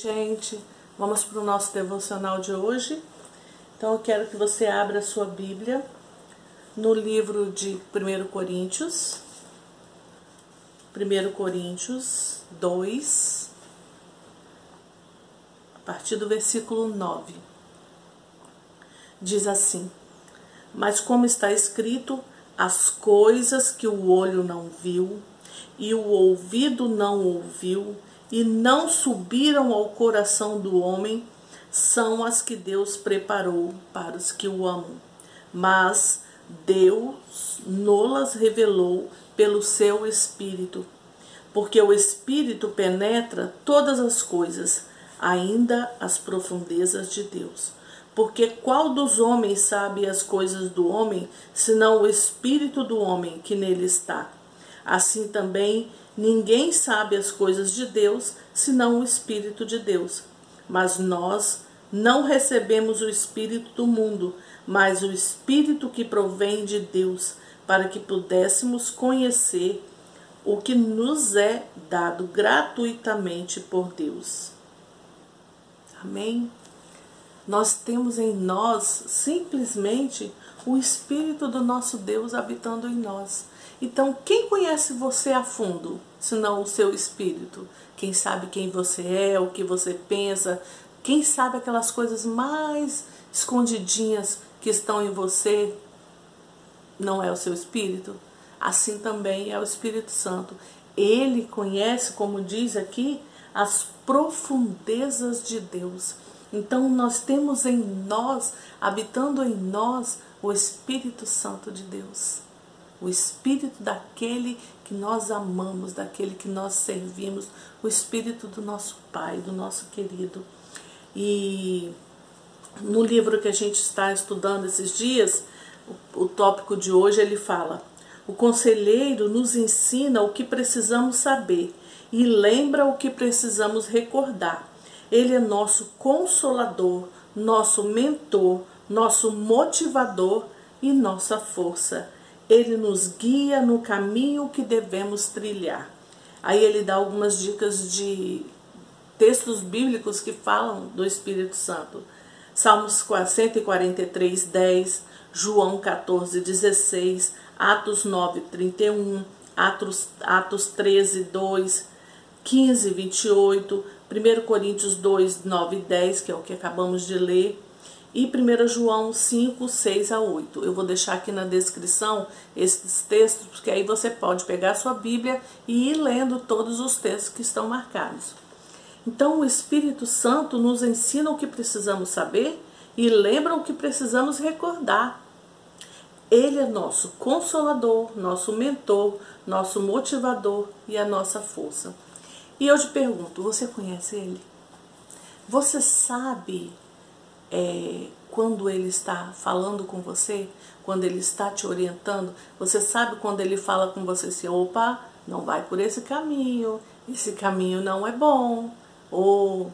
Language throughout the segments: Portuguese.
Gente, vamos para o nosso devocional de hoje. Então eu quero que você abra a sua Bíblia no livro de 1 Coríntios, 1 Coríntios 2, a partir do versículo 9. Diz assim: Mas como está escrito, as coisas que o olho não viu e o ouvido não ouviu e não subiram ao coração do homem são as que Deus preparou para os que o amam. Mas Deus nolas revelou pelo seu Espírito, porque o Espírito penetra todas as coisas, ainda as profundezas de Deus. Porque qual dos homens sabe as coisas do homem, senão o Espírito do homem que nele está? Assim também ninguém sabe as coisas de Deus, senão o Espírito de Deus. Mas nós não recebemos o Espírito do mundo, mas o Espírito que provém de Deus, para que pudéssemos conhecer o que nos é dado gratuitamente por Deus. Amém? Nós temos em nós simplesmente o Espírito do nosso Deus habitando em nós. Então, quem conhece você a fundo, senão o seu espírito? Quem sabe quem você é, o que você pensa, quem sabe aquelas coisas mais escondidinhas que estão em você, não é o seu espírito? Assim também é o Espírito Santo. Ele conhece, como diz aqui, as profundezas de Deus. Então nós temos em nós, habitando em nós, o Espírito Santo de Deus o espírito daquele que nós amamos, daquele que nós servimos, o espírito do nosso Pai, do nosso querido. E no livro que a gente está estudando esses dias, o, o tópico de hoje ele fala: o conselheiro nos ensina o que precisamos saber e lembra o que precisamos recordar. Ele é nosso consolador, nosso mentor, nosso motivador e nossa força ele nos guia no caminho que devemos trilhar. Aí ele dá algumas dicas de textos bíblicos que falam do Espírito Santo. Salmos 143, 10, João 14, 16, Atos 9, 31, Atos, Atos 13, 2, 15, 28, 1 Coríntios 2, 9 e 10, que é o que acabamos de ler, e 1 João 5, 6 a 8. Eu vou deixar aqui na descrição esses textos, porque aí você pode pegar sua Bíblia e ir lendo todos os textos que estão marcados. Então, o Espírito Santo nos ensina o que precisamos saber e lembra o que precisamos recordar. Ele é nosso consolador, nosso mentor, nosso motivador e a nossa força. E eu te pergunto: você conhece ele? Você sabe é, quando ele está falando com você, quando ele está te orientando, você sabe quando ele fala com você assim, opa, não vai por esse caminho, esse caminho não é bom, ou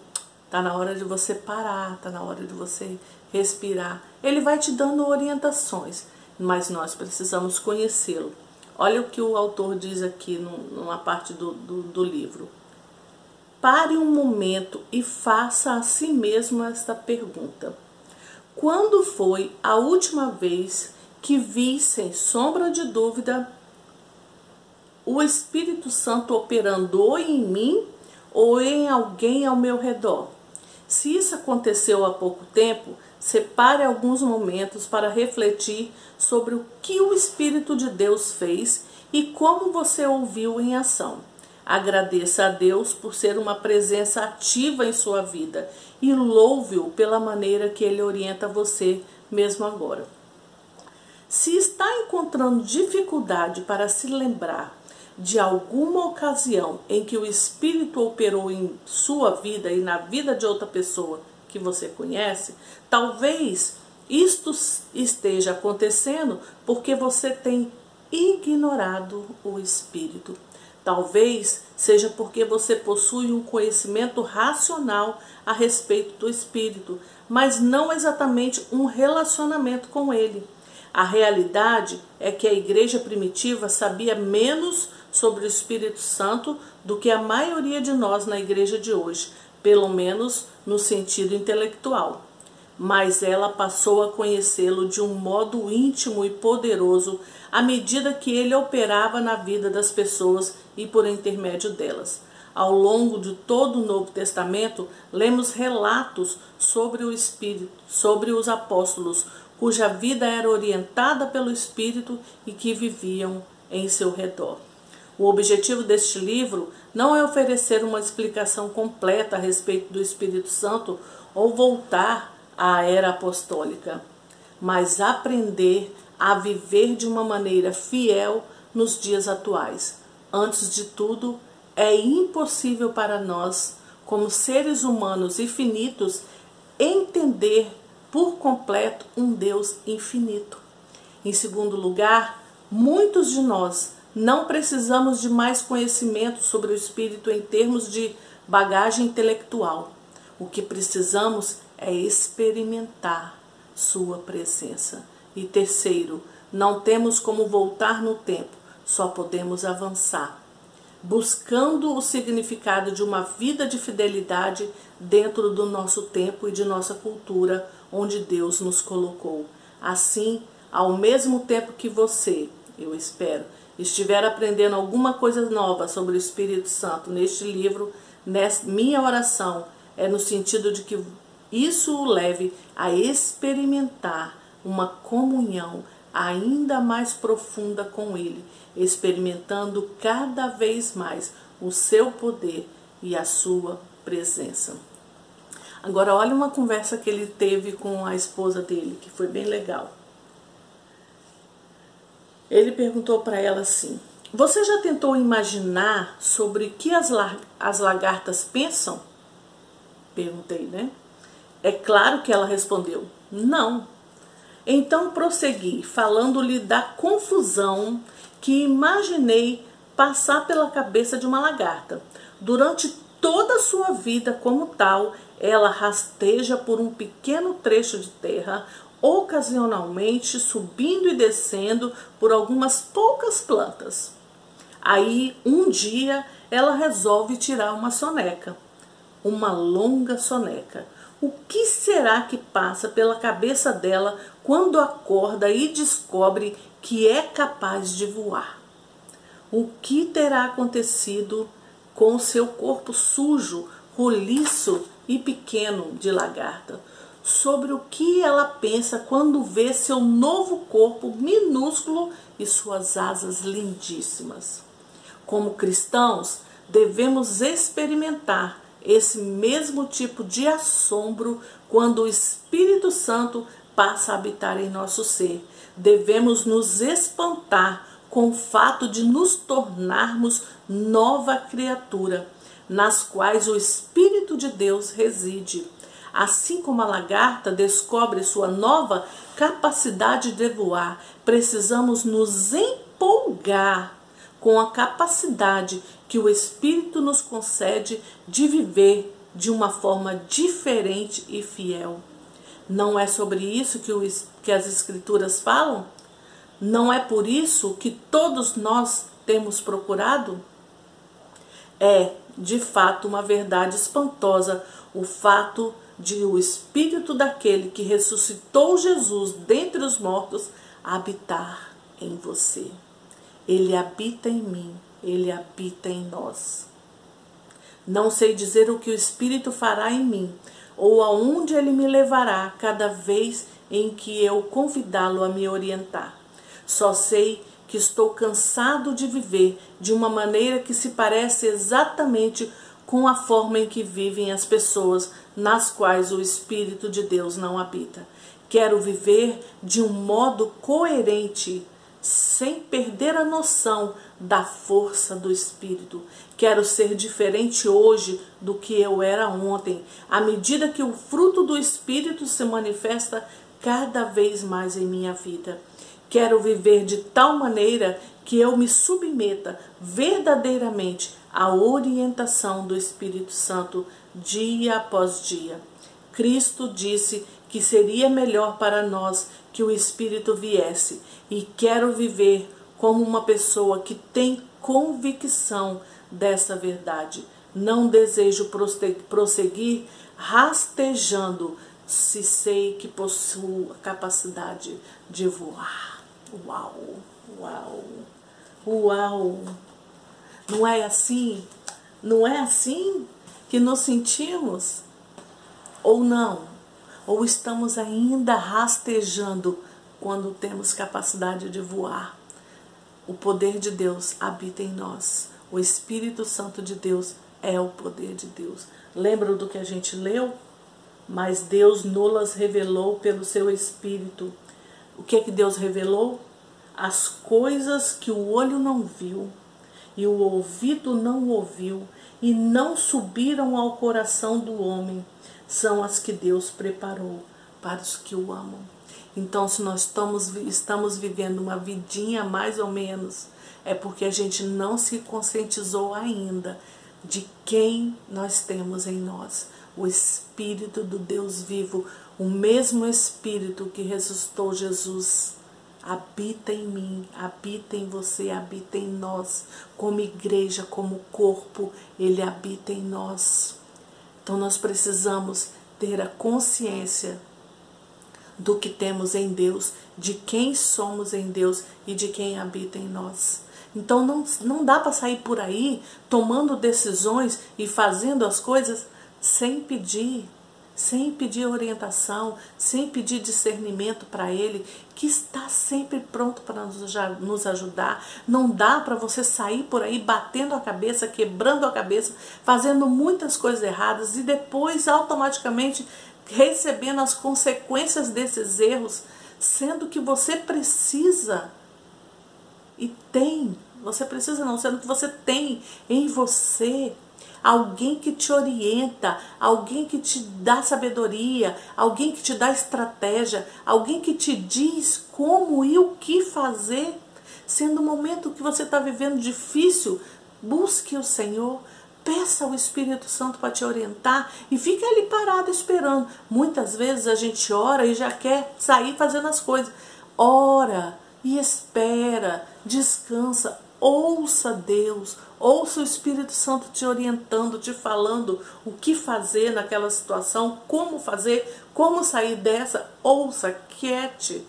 tá na hora de você parar, tá na hora de você respirar. Ele vai te dando orientações, mas nós precisamos conhecê-lo. Olha o que o autor diz aqui numa parte do, do, do livro. Pare um momento e faça a si mesmo esta pergunta: Quando foi a última vez que vi, sem sombra de dúvida, o Espírito Santo operando em mim ou em alguém ao meu redor? Se isso aconteceu há pouco tempo, separe alguns momentos para refletir sobre o que o Espírito de Deus fez e como você ouviu em ação. Agradeça a Deus por ser uma presença ativa em sua vida e louve-o pela maneira que ele orienta você mesmo agora. Se está encontrando dificuldade para se lembrar de alguma ocasião em que o Espírito operou em sua vida e na vida de outra pessoa que você conhece, talvez isto esteja acontecendo porque você tem ignorado o Espírito. Talvez seja porque você possui um conhecimento racional a respeito do Espírito, mas não exatamente um relacionamento com ele. A realidade é que a igreja primitiva sabia menos sobre o Espírito Santo do que a maioria de nós na igreja de hoje, pelo menos no sentido intelectual. Mas ela passou a conhecê-lo de um modo íntimo e poderoso à medida que ele operava na vida das pessoas e por intermédio delas. Ao longo de todo o Novo Testamento, lemos relatos sobre o Espírito, sobre os apóstolos, cuja vida era orientada pelo Espírito e que viviam em seu redor. O objetivo deste livro não é oferecer uma explicação completa a respeito do Espírito Santo ou voltar à era apostólica, mas aprender a viver de uma maneira fiel nos dias atuais. Antes de tudo, é impossível para nós, como seres humanos infinitos, entender por completo um Deus infinito. Em segundo lugar, muitos de nós não precisamos de mais conhecimento sobre o espírito em termos de bagagem intelectual. O que precisamos é experimentar sua presença. E terceiro, não temos como voltar no tempo, só podemos avançar, buscando o significado de uma vida de fidelidade dentro do nosso tempo e de nossa cultura, onde Deus nos colocou. Assim, ao mesmo tempo que você, eu espero, estiver aprendendo alguma coisa nova sobre o Espírito Santo neste livro, minha oração é no sentido de que isso o leve a experimentar uma comunhão ainda mais profunda com Ele, experimentando cada vez mais o seu poder e a sua presença. Agora, olha uma conversa que ele teve com a esposa dele, que foi bem legal. Ele perguntou para ela assim: Você já tentou imaginar sobre o que as, as lagartas pensam? Perguntei, né? É claro que ela respondeu: Não. Então prossegui, falando-lhe da confusão que imaginei passar pela cabeça de uma lagarta. Durante toda a sua vida como tal, ela rasteja por um pequeno trecho de terra, ocasionalmente subindo e descendo por algumas poucas plantas. Aí, um dia, ela resolve tirar uma soneca, uma longa soneca. O que será que passa pela cabeça dela quando acorda e descobre que é capaz de voar? O que terá acontecido com seu corpo sujo, roliço e pequeno de lagarta? Sobre o que ela pensa quando vê seu novo corpo minúsculo e suas asas lindíssimas? Como cristãos, devemos experimentar esse mesmo tipo de assombro quando o Espírito Santo passa a habitar em nosso ser. Devemos nos espantar com o fato de nos tornarmos nova criatura, nas quais o Espírito de Deus reside. Assim como a lagarta descobre sua nova capacidade de voar, precisamos nos empolgar com a capacidade que o Espírito nos concede de viver de uma forma diferente e fiel. Não é sobre isso que, o, que as Escrituras falam? Não é por isso que todos nós temos procurado? É, de fato, uma verdade espantosa o fato de o Espírito daquele que ressuscitou Jesus dentre os mortos habitar em você. Ele habita em mim, ele habita em nós. Não sei dizer o que o Espírito fará em mim, ou aonde ele me levará cada vez em que eu convidá-lo a me orientar. Só sei que estou cansado de viver de uma maneira que se parece exatamente com a forma em que vivem as pessoas nas quais o Espírito de Deus não habita. Quero viver de um modo coerente sem perder a noção da força do Espírito. Quero ser diferente hoje do que eu era ontem, à medida que o fruto do Espírito se manifesta cada vez mais em minha vida. Quero viver de tal maneira que eu me submeta verdadeiramente à orientação do Espírito Santo dia após dia. Cristo disse que seria melhor para nós que o Espírito viesse e quero viver como uma pessoa que tem convicção dessa verdade. não desejo prosseguir rastejando se sei que possuo a capacidade de voar. Uau, uau, uau. Não é assim? Não é assim que nos sentimos? Ou não? Ou estamos ainda rastejando quando temos capacidade de voar? O poder de Deus habita em nós. O Espírito Santo de Deus é o poder de Deus. Lembra do que a gente leu? Mas Deus nolas revelou pelo seu Espírito. O que é que Deus revelou? As coisas que o olho não viu e o ouvido não ouviu e não subiram ao coração do homem, são as que Deus preparou para os que o amam. Então, se nós estamos, estamos vivendo uma vidinha mais ou menos, é porque a gente não se conscientizou ainda de quem nós temos em nós. O Espírito do Deus vivo, o mesmo Espírito que ressuscitou Jesus, habita em mim, habita em você, habita em nós. Como igreja, como corpo, ele habita em nós. Então nós precisamos ter a consciência do que temos em Deus, de quem somos em Deus e de quem habita em nós. Então não, não dá para sair por aí tomando decisões e fazendo as coisas sem pedir, sem pedir orientação, sem pedir discernimento para Ele, que está sempre pronto para nos ajudar. Não dá para você sair por aí batendo a cabeça, quebrando a cabeça, fazendo muitas coisas erradas e depois automaticamente recebendo as consequências desses erros, sendo que você precisa e tem, você precisa não, sendo que você tem em você alguém que te orienta, alguém que te dá sabedoria, alguém que te dá estratégia, alguém que te diz como e o que fazer. Sendo o momento que você está vivendo difícil, busque o Senhor, Peça ao Espírito Santo para te orientar e fique ali parado esperando. Muitas vezes a gente ora e já quer sair fazendo as coisas. Ora e espera, descansa, ouça Deus, ouça o Espírito Santo te orientando, te falando o que fazer naquela situação, como fazer, como sair dessa. Ouça, quiete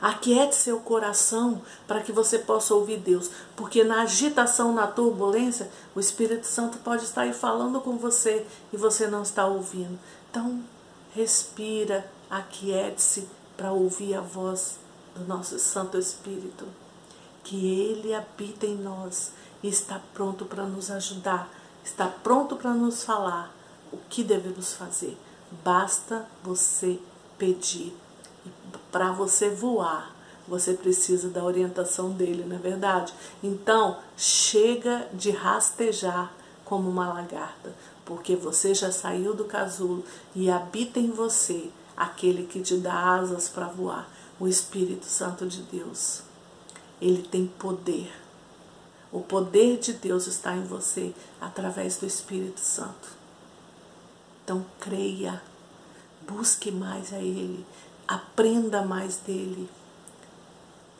Aquiete seu coração para que você possa ouvir Deus, porque na agitação, na turbulência, o Espírito Santo pode estar aí falando com você e você não está ouvindo. Então, respira, aquiete-se para ouvir a voz do nosso Santo Espírito, que ele habita em nós e está pronto para nos ajudar, está pronto para nos falar o que devemos fazer. Basta você pedir para você voar, você precisa da orientação dele, não é verdade? Então, chega de rastejar como uma lagarta, porque você já saiu do casulo e habita em você aquele que te dá asas para voar, o Espírito Santo de Deus. Ele tem poder. O poder de Deus está em você através do Espírito Santo. Então creia, busque mais a Ele, aprenda mais dele.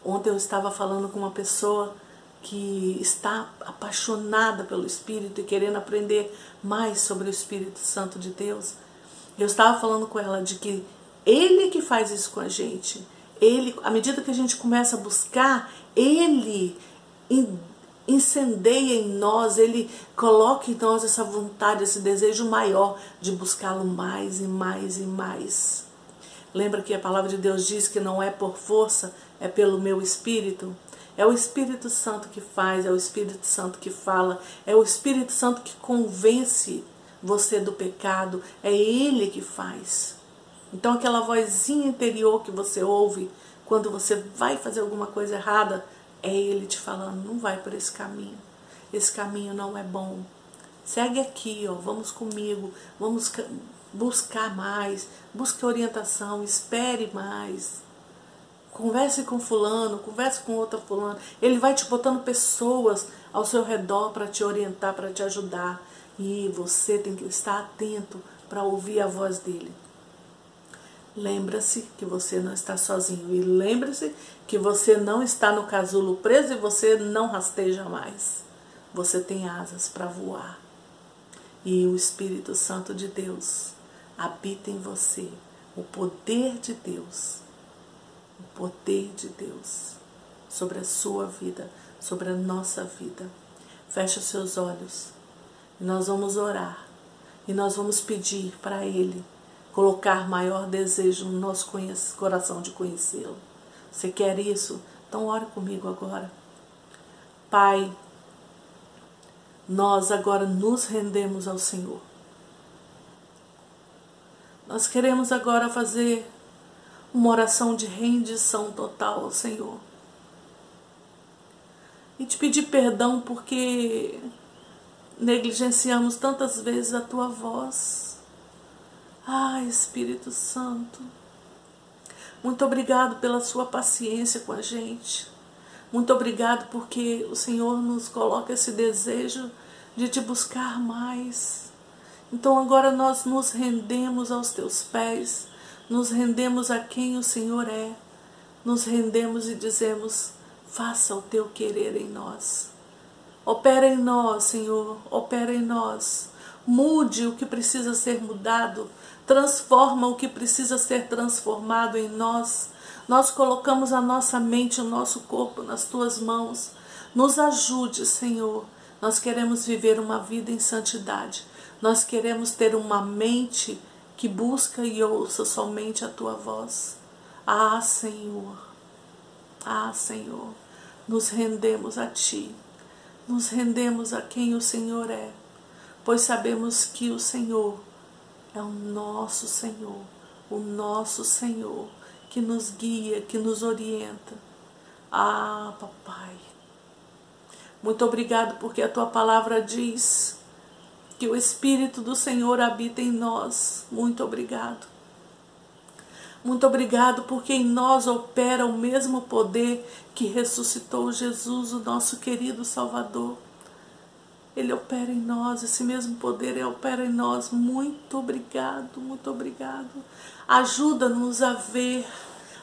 Ontem eu estava falando com uma pessoa que está apaixonada pelo Espírito e querendo aprender mais sobre o Espírito Santo de Deus. Eu estava falando com ela de que ele que faz isso com a gente. Ele, à medida que a gente começa a buscar, ele incendeia em nós, ele coloca em nós essa vontade, esse desejo maior de buscá-lo mais e mais e mais. Lembra que a palavra de Deus diz que não é por força, é pelo meu espírito? É o Espírito Santo que faz, é o Espírito Santo que fala, é o Espírito Santo que convence você do pecado, é Ele que faz. Então, aquela vozinha interior que você ouve quando você vai fazer alguma coisa errada, é Ele te falando: não vai por esse caminho, esse caminho não é bom. Segue aqui, ó, vamos comigo, vamos buscar mais, busque orientação, espere mais. Converse com fulano, converse com outra fulano. Ele vai te botando pessoas ao seu redor para te orientar, para te ajudar. E você tem que estar atento para ouvir a voz dele. Lembra-se que você não está sozinho. E lembre-se que você não está no casulo preso e você não rasteja mais. Você tem asas para voar. e o Espírito Santo de Deus habita em você. O poder de Deus, o poder de Deus sobre a sua vida, sobre a nossa vida. Feche os seus olhos nós vamos orar e nós vamos pedir para Ele colocar maior desejo no nosso coração de conhecê-lo. Você quer isso? Então ore comigo agora. Pai, nós agora nos rendemos ao Senhor. Nós queremos agora fazer uma oração de rendição total ao Senhor. E te pedir perdão porque negligenciamos tantas vezes a tua voz. Ai, Espírito Santo, muito obrigado pela sua paciência com a gente. Muito obrigado porque o Senhor nos coloca esse desejo de te buscar mais. Então agora nós nos rendemos aos teus pés, nos rendemos a quem o Senhor é, nos rendemos e dizemos: faça o teu querer em nós. Opera em nós, Senhor, opera em nós. Mude o que precisa ser mudado, transforma o que precisa ser transformado em nós nós colocamos a nossa mente, o nosso corpo nas tuas mãos. Nos ajude, Senhor. Nós queremos viver uma vida em santidade. Nós queremos ter uma mente que busca e ouça somente a tua voz. Ah, Senhor. Ah, Senhor. Nos rendemos a ti. Nos rendemos a quem o Senhor é, pois sabemos que o Senhor é o nosso Senhor, o nosso Senhor que nos guia, que nos orienta. Ah, papai, muito obrigado porque a tua palavra diz que o Espírito do Senhor habita em nós. Muito obrigado. Muito obrigado porque em nós opera o mesmo poder que ressuscitou Jesus, o nosso querido Salvador. Ele opera em nós, esse mesmo poder ele opera em nós. Muito obrigado, muito obrigado. Ajuda-nos a ver,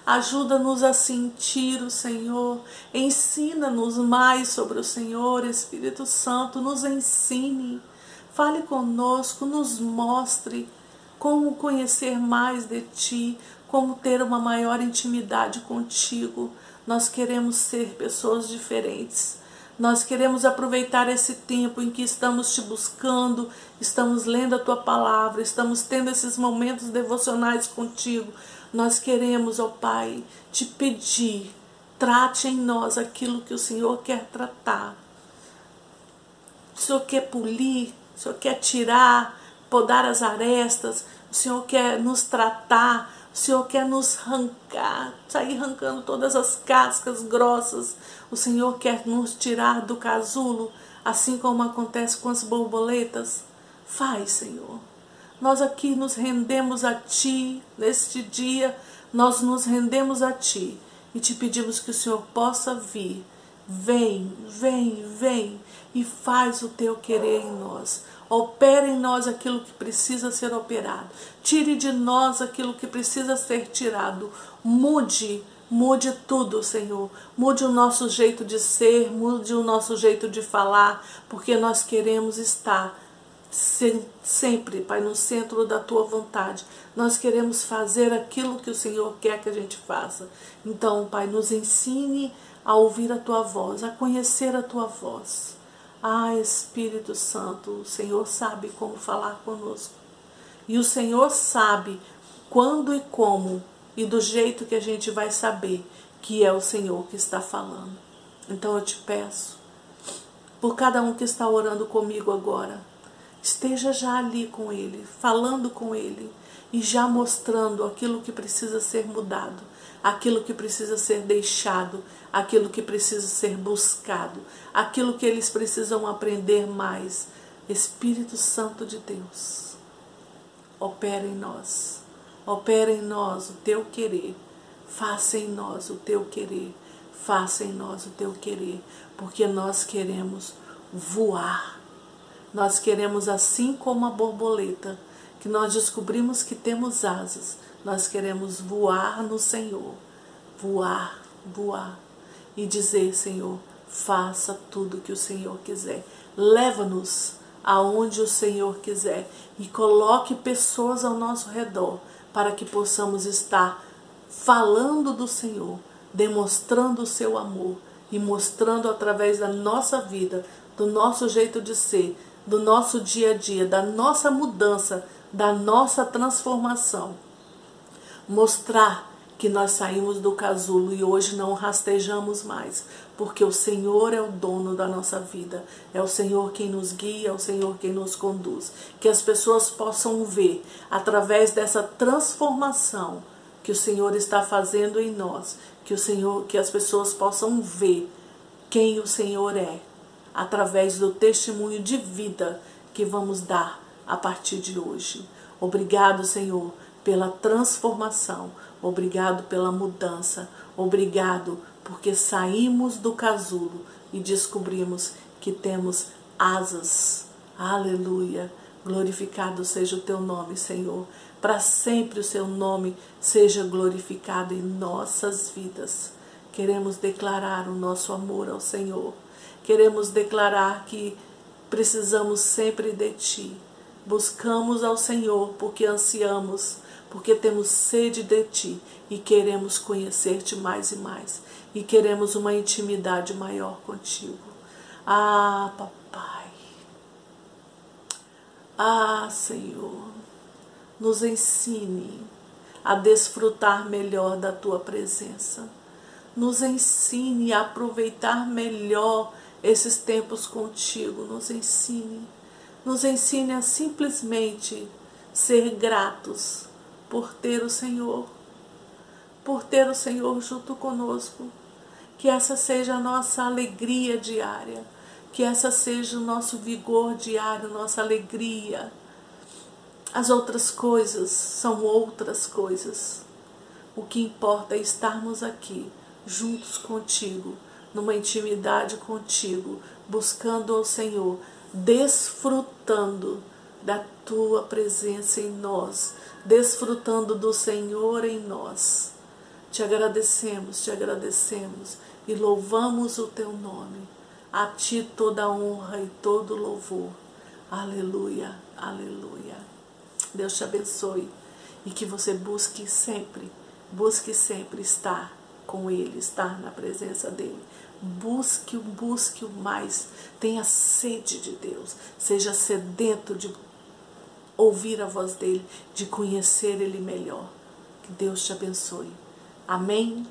ajuda-nos a sentir o Senhor. Ensina-nos mais sobre o Senhor, Espírito Santo, nos ensine. Fale conosco, nos mostre como conhecer mais de Ti, como ter uma maior intimidade contigo. Nós queremos ser pessoas diferentes nós queremos aproveitar esse tempo em que estamos te buscando, estamos lendo a tua palavra, estamos tendo esses momentos devocionais contigo. Nós queremos, ó Pai, te pedir, trate em nós aquilo que o Senhor quer tratar. O Senhor quer polir, o Senhor quer tirar, podar as arestas, o Senhor quer nos tratar, o Senhor quer nos arrancar, sair arrancando todas as cascas grossas. O Senhor quer nos tirar do casulo, assim como acontece com as borboletas. Faz, Senhor. Nós aqui nos rendemos a Ti neste dia, nós nos rendemos a Ti e te pedimos que o Senhor possa vir. Vem, vem, vem e faz o teu querer em nós. Opere em nós aquilo que precisa ser operado. Tire de nós aquilo que precisa ser tirado. Mude, mude tudo, Senhor. Mude o nosso jeito de ser, mude o nosso jeito de falar, porque nós queremos estar sempre, Pai, no centro da tua vontade. Nós queremos fazer aquilo que o Senhor quer que a gente faça. Então, Pai, nos ensine a ouvir a tua voz, a conhecer a tua voz. Ah, Espírito Santo, o Senhor sabe como falar conosco. E o Senhor sabe quando e como e do jeito que a gente vai saber que é o Senhor que está falando. Então eu te peço, por cada um que está orando comigo agora, esteja já ali com Ele, falando com Ele e já mostrando aquilo que precisa ser mudado aquilo que precisa ser deixado, aquilo que precisa ser buscado, aquilo que eles precisam aprender mais. Espírito Santo de Deus, opera em nós, opera em nós o teu querer, faça em nós o teu querer, faça em nós o teu querer, porque nós queremos voar. Nós queremos, assim como a borboleta, que nós descobrimos que temos asas, nós queremos voar no Senhor, voar, voar e dizer, Senhor, faça tudo que o Senhor quiser. Leva-nos aonde o Senhor quiser e coloque pessoas ao nosso redor para que possamos estar falando do Senhor, demonstrando o seu amor e mostrando através da nossa vida, do nosso jeito de ser, do nosso dia a dia, da nossa mudança, da nossa transformação. Mostrar que nós saímos do casulo e hoje não rastejamos mais, porque o Senhor é o dono da nossa vida, é o Senhor quem nos guia, é o Senhor quem nos conduz. Que as pessoas possam ver através dessa transformação que o Senhor está fazendo em nós, que o Senhor, que as pessoas possam ver quem o Senhor é através do testemunho de vida que vamos dar a partir de hoje. Obrigado, Senhor, pela transformação. Obrigado pela mudança. Obrigado porque saímos do casulo e descobrimos que temos asas. Aleluia. Glorificado seja o teu nome, Senhor. Para sempre o seu nome seja glorificado em nossas vidas. Queremos declarar o nosso amor ao Senhor. Queremos declarar que precisamos sempre de Ti. Buscamos ao Senhor porque ansiamos porque temos sede de ti e queremos conhecer-te mais e mais e queremos uma intimidade maior contigo. Ah, papai. Ah, Senhor, nos ensine a desfrutar melhor da tua presença. Nos ensine a aproveitar melhor esses tempos contigo. Nos ensine. Nos ensine a simplesmente ser gratos por ter o Senhor, por ter o Senhor junto conosco. Que essa seja a nossa alegria diária, que essa seja o nosso vigor diário, nossa alegria. As outras coisas são outras coisas. O que importa é estarmos aqui, juntos contigo, numa intimidade contigo, buscando ao Senhor, desfrutando da tua presença em nós, desfrutando do Senhor em nós. Te agradecemos, te agradecemos e louvamos o teu nome. A ti toda honra e todo louvor. Aleluia, aleluia. Deus te abençoe e que você busque sempre, busque sempre estar com Ele, estar na presença dEle. Busque, busque o mais. Tenha sede de Deus. Seja sedento de ouvir a voz dele, de conhecer ele melhor. Que Deus te abençoe. Amém.